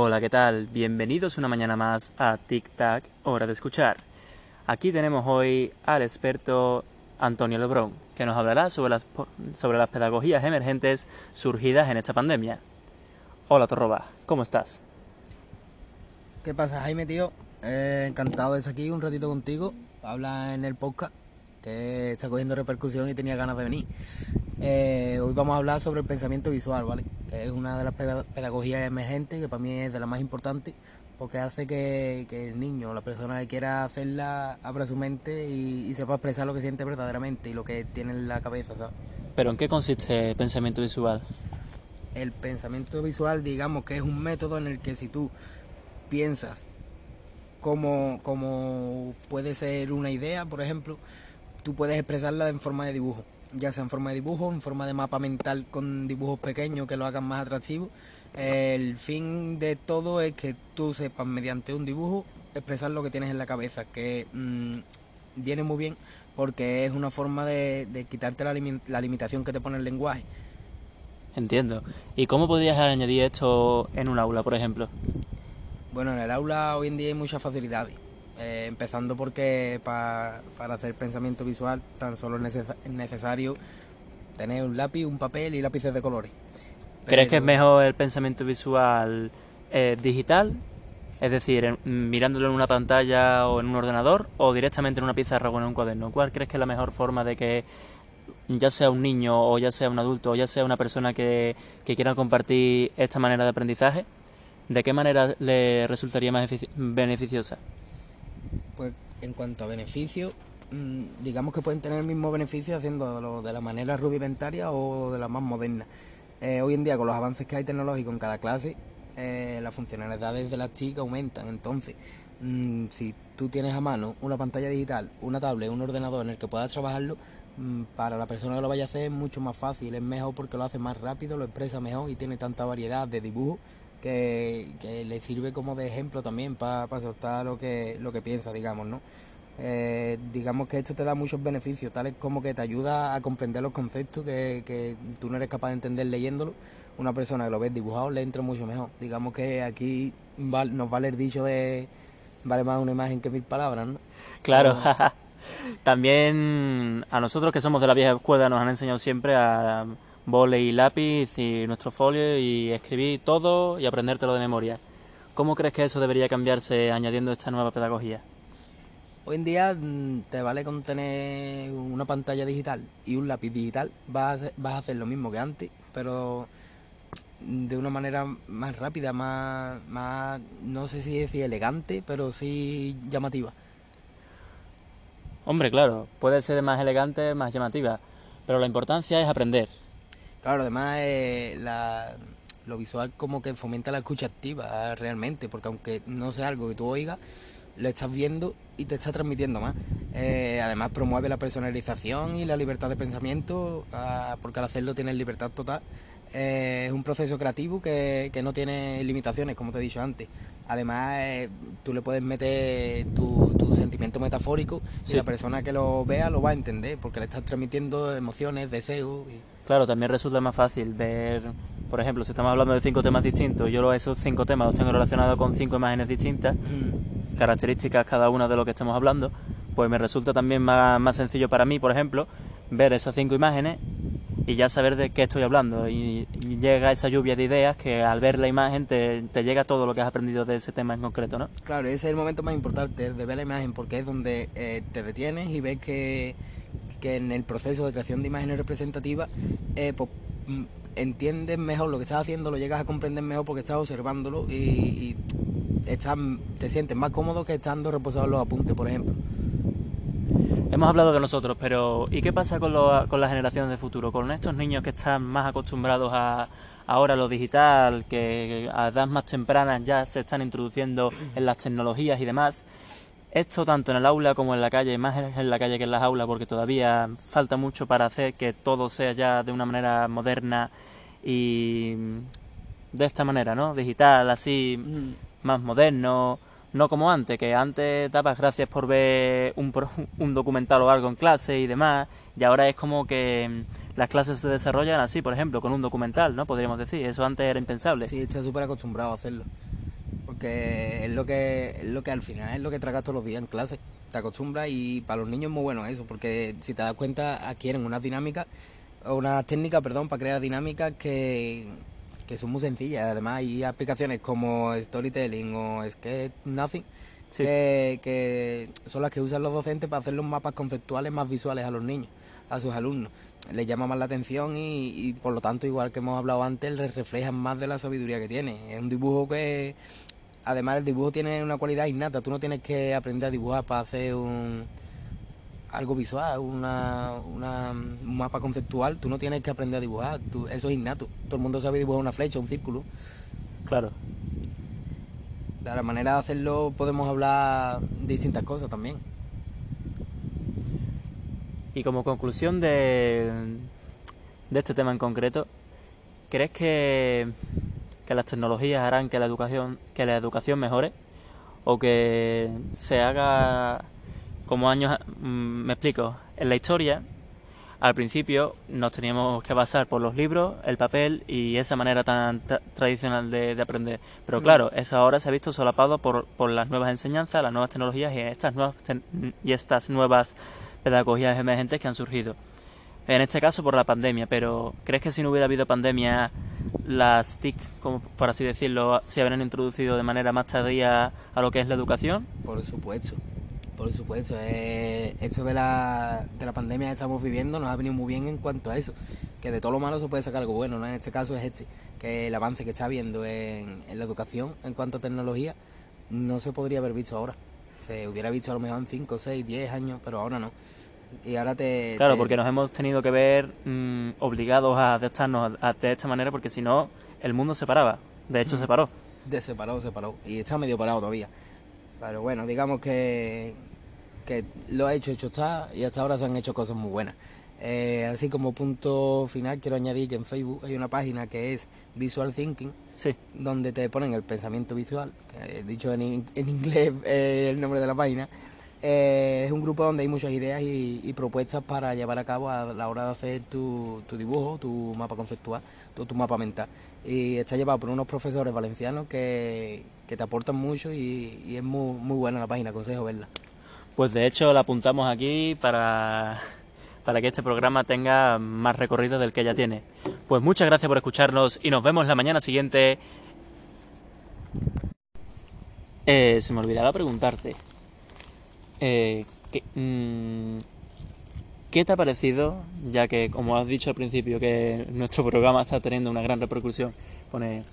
Hola, ¿qué tal? Bienvenidos una mañana más a Tic Tac, hora de escuchar. Aquí tenemos hoy al experto Antonio Lebrón, que nos hablará sobre las, sobre las pedagogías emergentes surgidas en esta pandemia. Hola, Torroba, ¿cómo estás? ¿Qué pasa, Jaime, tío? Eh, encantado de estar aquí un ratito contigo. Habla en el podcast, que está cogiendo repercusión y tenía ganas de venir. Eh, hoy vamos a hablar sobre el pensamiento visual, ¿vale? Que es una de las pedagogías emergentes, que para mí es de las más importantes, porque hace que, el niño, la persona que quiera hacerla, abra su mente y, sepa expresar lo que siente verdaderamente y lo que tiene en la cabeza, ¿sabes? ¿Pero en qué consiste el pensamiento visual? El pensamiento visual, digamos que es un método en el que si tú piensas como, como puede ser una idea, por ejemplo, tú puedes expresarla en forma de dibujo ya sea en forma de dibujo, en forma de mapa mental con dibujos pequeños que lo hagan más atractivo. El fin de todo es que tú sepas mediante un dibujo expresar lo que tienes en la cabeza, que mm, viene muy bien porque es una forma de, quitarte la, la limitación que te pone el lenguaje. Entiendo. ¿Y cómo podrías añadir esto en un aula, por ejemplo? Bueno, en el aula hoy en día hay muchas facilidades. Eh, empezando porque para hacer pensamiento visual tan solo es necesario tener un lápiz, un papel y lápices de colores. ¿Crees que es mejor el pensamiento visual eh, digital? Es decir, mirándolo en una pantalla o en un ordenador o directamente en una pizarra o en un cuaderno. ¿Cuál crees que es la mejor forma de que ya sea un niño o ya sea un adulto o ya sea una persona que, que quiera compartir esta manera de aprendizaje, ¿de qué manera le resultaría más beneficiosa? Pues en cuanto a beneficios, mm, digamos que pueden tener el mismo beneficio haciéndolo de la manera rudimentaria o de la más moderna. Eh, hoy en día, con los avances que hay tecnológicos en cada clase, eh, las funcionalidades de las TIC aumentan. Entonces, mm, si tú tienes a mano una pantalla digital, una tablet, un ordenador en el que puedas trabajarlo, mm, para la persona que lo vaya a hacer es mucho más fácil, es mejor porque lo hace más rápido, lo expresa mejor y tiene tanta variedad de dibujos que, le sirve como de ejemplo también para soltar lo que, lo que piensa, digamos, ¿no? Eh, digamos que esto te da muchos beneficios, tales como que te ayuda a comprender los conceptos que, que tú no eres capaz de entender leyéndolo. Una persona que lo ves dibujado le entra mucho mejor. Digamos que aquí nos vale el dicho de vale más una imagen que mil palabras, ¿no? Claro. También a nosotros que somos de la vieja escuela nos han enseñado siempre a bole y lápiz y nuestro folio y escribir todo y aprendértelo de memoria. ¿Cómo crees que eso debería cambiarse añadiendo esta nueva pedagogía? Hoy en día mm, te vale con tener una pantalla digital y un lápiz digital, vas a, vas a hacer lo mismo que antes, pero de una manera más rápida, más, más no sé si decir elegante, pero sí llamativa. Hombre, claro, puede ser más elegante, más llamativa, pero la importancia es aprender. Claro, además eh, lo visual como que fomenta la escucha activa realmente, porque aunque no sea algo que tú oigas, lo estás viendo y te está transmitiendo más. Eh, además promueve la personalización y la libertad de pensamiento, ah, porque al hacerlo tienes libertad total. Eh, es un proceso creativo que, no tiene limitaciones, como te he dicho antes. Además, tú le puedes meter tu, sentimiento metafórico y la persona que lo vea lo va a entender, porque le estás transmitiendo emociones, deseos. Y... Claro, también resulta más fácil ver, por ejemplo, si estamos hablando de cinco temas distintos, yo esos cinco temas los tengo relacionados con cinco imágenes distintas, características cada una de lo que estamos hablando, pues me resulta también más, sencillo para mí, por ejemplo, ver esas cinco imágenes y ya saber de qué estoy hablando. Y, llega esa lluvia de ideas que al ver la imagen te, llega todo lo que has aprendido de ese tema en concreto, ¿no? Claro, ese es el momento más importante, de ver la imagen, porque es donde eh, te detienes y ves que que en el proceso de creación de imágenes representativas eh, pues, mm, entiendes mejor lo que estás haciendo, lo llegas a comprender mejor porque estás observándolo y, te sientes más cómodo que estando reposado en los apuntes, por ejemplo. Hemos hablado de nosotros, pero ¿y qué pasa con, con las generaciones de futuro? Con estos niños que están más acostumbrados a ahora lo digital, que a edad más tempranas ya se están introduciendo en las tecnologías y demás. Esto tanto en el aula como en la calle, más en la calle que en las aulas, porque todavía falta mucho para hacer que todo sea ya de una manera moderna y de esta manera, ¿no? Digital, así, más moderno, no como antes, que antes dabas gracias por ver un, un documental o algo en clase y demás, y ahora es como que las clases se desarrollan así, por ejemplo, con un documental, ¿no? Podríamos decir, eso antes era impensable. Sí, está súper acostumbrado a hacerlo. porque es lo que es lo que al final es lo que tragas todos los días en clase. Te acostumbras y para los niños es muy bueno eso, porque si te das cuenta adquieren unas dinámicas, o unas técnicas, perdón, para crear dinámicas que, que son muy sencillas. Además hay aplicaciones como Storytelling o Sketch Nothing, que, que son las que usan los docentes para hacer los mapas conceptuales más visuales a los niños, a sus alumnos les llama más la atención y, por lo tanto, igual que hemos hablado antes, les reflejan más de la sabiduría que tiene. Es un dibujo que, además, el dibujo tiene una cualidad innata. Tú no tienes que aprender a dibujar para hacer un algo visual, una, un mapa conceptual. Tú no tienes que aprender a dibujar. eso es innato. Todo el mundo sabe dibujar una flecha, un círculo. Claro. De la manera de hacerlo podemos hablar de distintas cosas también. Y como conclusión de, de este tema en concreto, ¿crees que, que las tecnologías harán que la educación, que la educación mejore? ¿O que se haga como años... Mm, me explico, en la historia, al principio nos teníamos que basar por los libros, el papel y esa manera tan tradicional de, aprender. Pero mm. claro, eso ahora se ha visto solapado por, por las nuevas enseñanzas, las nuevas tecnologías y estas nuevas, y estas nuevas pedagogías emergentes que han surgido. En este caso por la pandemia, pero ¿crees que si no hubiera habido pandemia las TIC, como por así decirlo, se habrían introducido de manera más tardía a lo que es la educación? Por supuesto, por supuesto. Eh, eso de la, de la pandemia que estamos viviendo nos ha venido muy bien en cuanto a eso, que de todo lo malo se puede sacar algo bueno, ¿no? En este caso es este, que el avance que está habiendo en, en la educación en cuanto a tecnología no se podría haber visto ahora se hubiera visto a lo mejor en 5, 6, 10 años, pero ahora no. Y ahora te... Claro, porque nos hemos tenido que ver mm, obligados a adaptarnos de esta manera, porque si no, el mundo se paraba. De hecho, se paró. De se paró, se paró. Y está medio parado todavía. Pero bueno, digamos que, que lo ha hecho, hecho está, y hasta ahora se han hecho cosas muy buenas. Eh, así como punto final, quiero añadir que en Facebook hay una página que es Visual Thinking, sí. donde te ponen el pensamiento visual, que, dicho en, en inglés el nombre de la página. Eh, es un grupo donde hay muchas ideas y, propuestas para llevar a cabo a la hora de hacer tu, tu dibujo, tu mapa conceptual, tu, tu, mapa mental. Y está llevado por unos profesores valencianos que, que te aportan mucho y, es muy, muy buena la página, aconsejo verla. Pues de hecho la apuntamos aquí para para que este programa tenga más recorrido del que ya tiene. Pues muchas gracias por escucharnos y nos vemos la mañana siguiente. Eh, se me olvidaba preguntarte. Eh, mm, ¿qué, te ha parecido? Ya que, como has dicho al principio, que nuestro programa está teniendo una gran repercusión. Pone,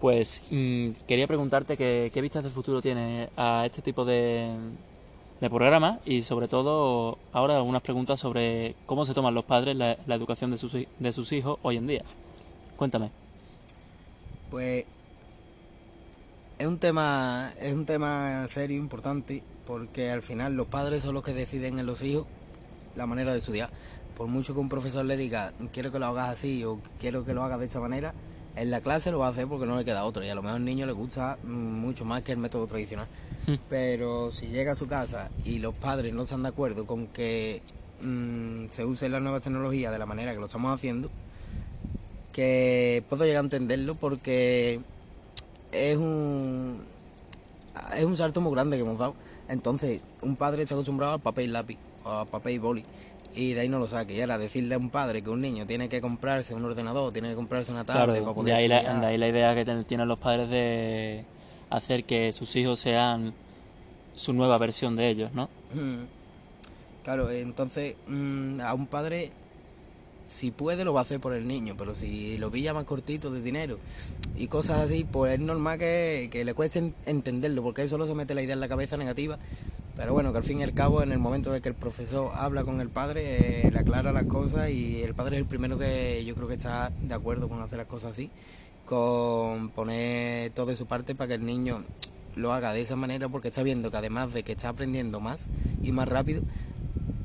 pues mm, quería preguntarte qué vistas de futuro tiene a este tipo de, de programa y sobre todo ahora algunas preguntas sobre cómo se toman los padres la, educación de sus, de sus hijos hoy en día. Cuéntame. Pues es un tema es un tema serio importante porque al final los padres son los que deciden en los hijos la manera de estudiar. Por mucho que un profesor le diga quiero que lo hagas así o quiero que lo hagas de esta manera, en la clase lo va a hacer porque no le queda otro y a lo mejor al niño le gusta mucho más que el método tradicional. Pero si llega a su casa y los padres no están de acuerdo con que mm, se use la nueva tecnología de la manera que lo estamos haciendo, que puedo llegar a entenderlo porque es un es un salto muy grande que hemos dado. Entonces, un padre está acostumbrado al papel y lápiz o al papel y boli y de ahí no lo saque. Y ahora decirle a un padre que un niño tiene que comprarse un ordenador, tiene que comprarse una tablet para poder de ahí, la, de ahí la idea que tienen los padres de hacer que sus hijos sean su nueva versión de ellos, ¿no? Claro, entonces mm, a un padre, si puede, lo va a hacer por el niño, pero si lo pilla más cortito de dinero y cosas así, pues es normal que, que le cueste entenderlo, porque eso solo se mete la idea en la cabeza negativa. Pero bueno, que al fin y al cabo, en el momento de que el profesor habla con el padre, eh, le aclara las cosas y el padre es el primero que yo creo que está de acuerdo con hacer las cosas así con poner todo de su parte para que el niño lo haga de esa manera porque está viendo que además de que está aprendiendo más y más rápido,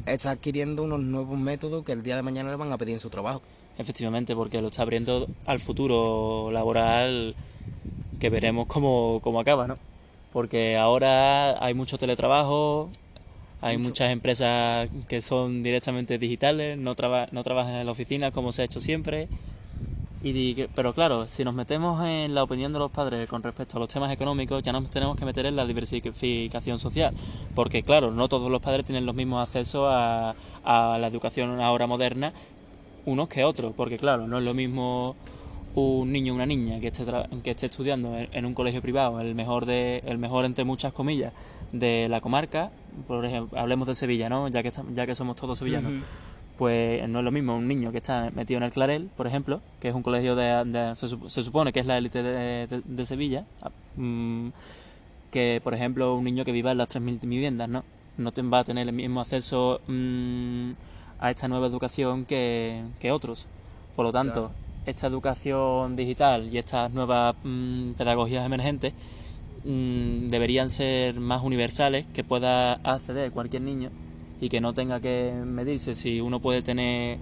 está adquiriendo unos nuevos métodos que el día de mañana le van a pedir en su trabajo. Efectivamente, porque lo está abriendo al futuro laboral que veremos cómo, cómo acaba, ¿no? Porque ahora hay mucho teletrabajo, hay muchas empresas que son directamente digitales, no, no trabajan en la oficina como se ha hecho siempre Y, pero claro, si nos metemos en la opinión de los padres con respecto a los temas económicos, ya nos tenemos que meter en la diversificación social. Porque claro, no todos los padres tienen los mismos accesos a, a la educación ahora moderna unos que otros. Porque claro, no es lo mismo un niño o una niña que esté, que esté estudiando en, un colegio privado, el mejor, de, el mejor entre muchas comillas, de la comarca, por ejemplo, hablemos de Sevilla, ¿no? Ya que, ya que somos todos sevillanos pues no es lo mismo un niño que está metido en el Clarel, por ejemplo, que es un colegio de, se, supone que es la élite de, Sevilla, mm, que por ejemplo un niño que viva en las 3.000 viviendas, ¿no? No va a tener el mismo acceso mm, a esta nueva educación que, otros. Por lo tanto, esta educación digital y estas nuevas mm, pedagogías emergentes deberían ser más universales, que pueda acceder cualquier niño y que no tenga que medirse si uno puede tener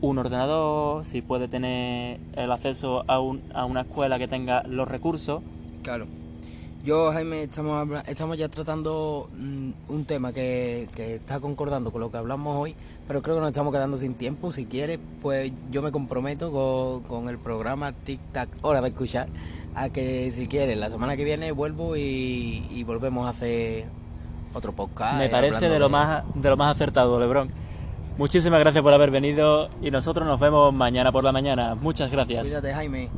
un ordenador, si puede tener el acceso a, un, a una escuela que tenga los recursos. Claro. Yo, Jaime, estamos, estamos ya tratando mm, un tema que, que, está concordando con lo que hablamos hoy, pero creo que nos estamos quedando sin tiempo. Si quieres, pues yo me comprometo con, con el programa Tic Tac Hora de Escuchar a que si quieres, la semana que viene vuelvo y, y volvemos a hacer otro podcast. Me parece de lo, más, de lo más acertado, Lebron. Muchísimas gracias por haber venido y nosotros nos vemos mañana por la mañana. Muchas gracias. Cuídate, Jaime.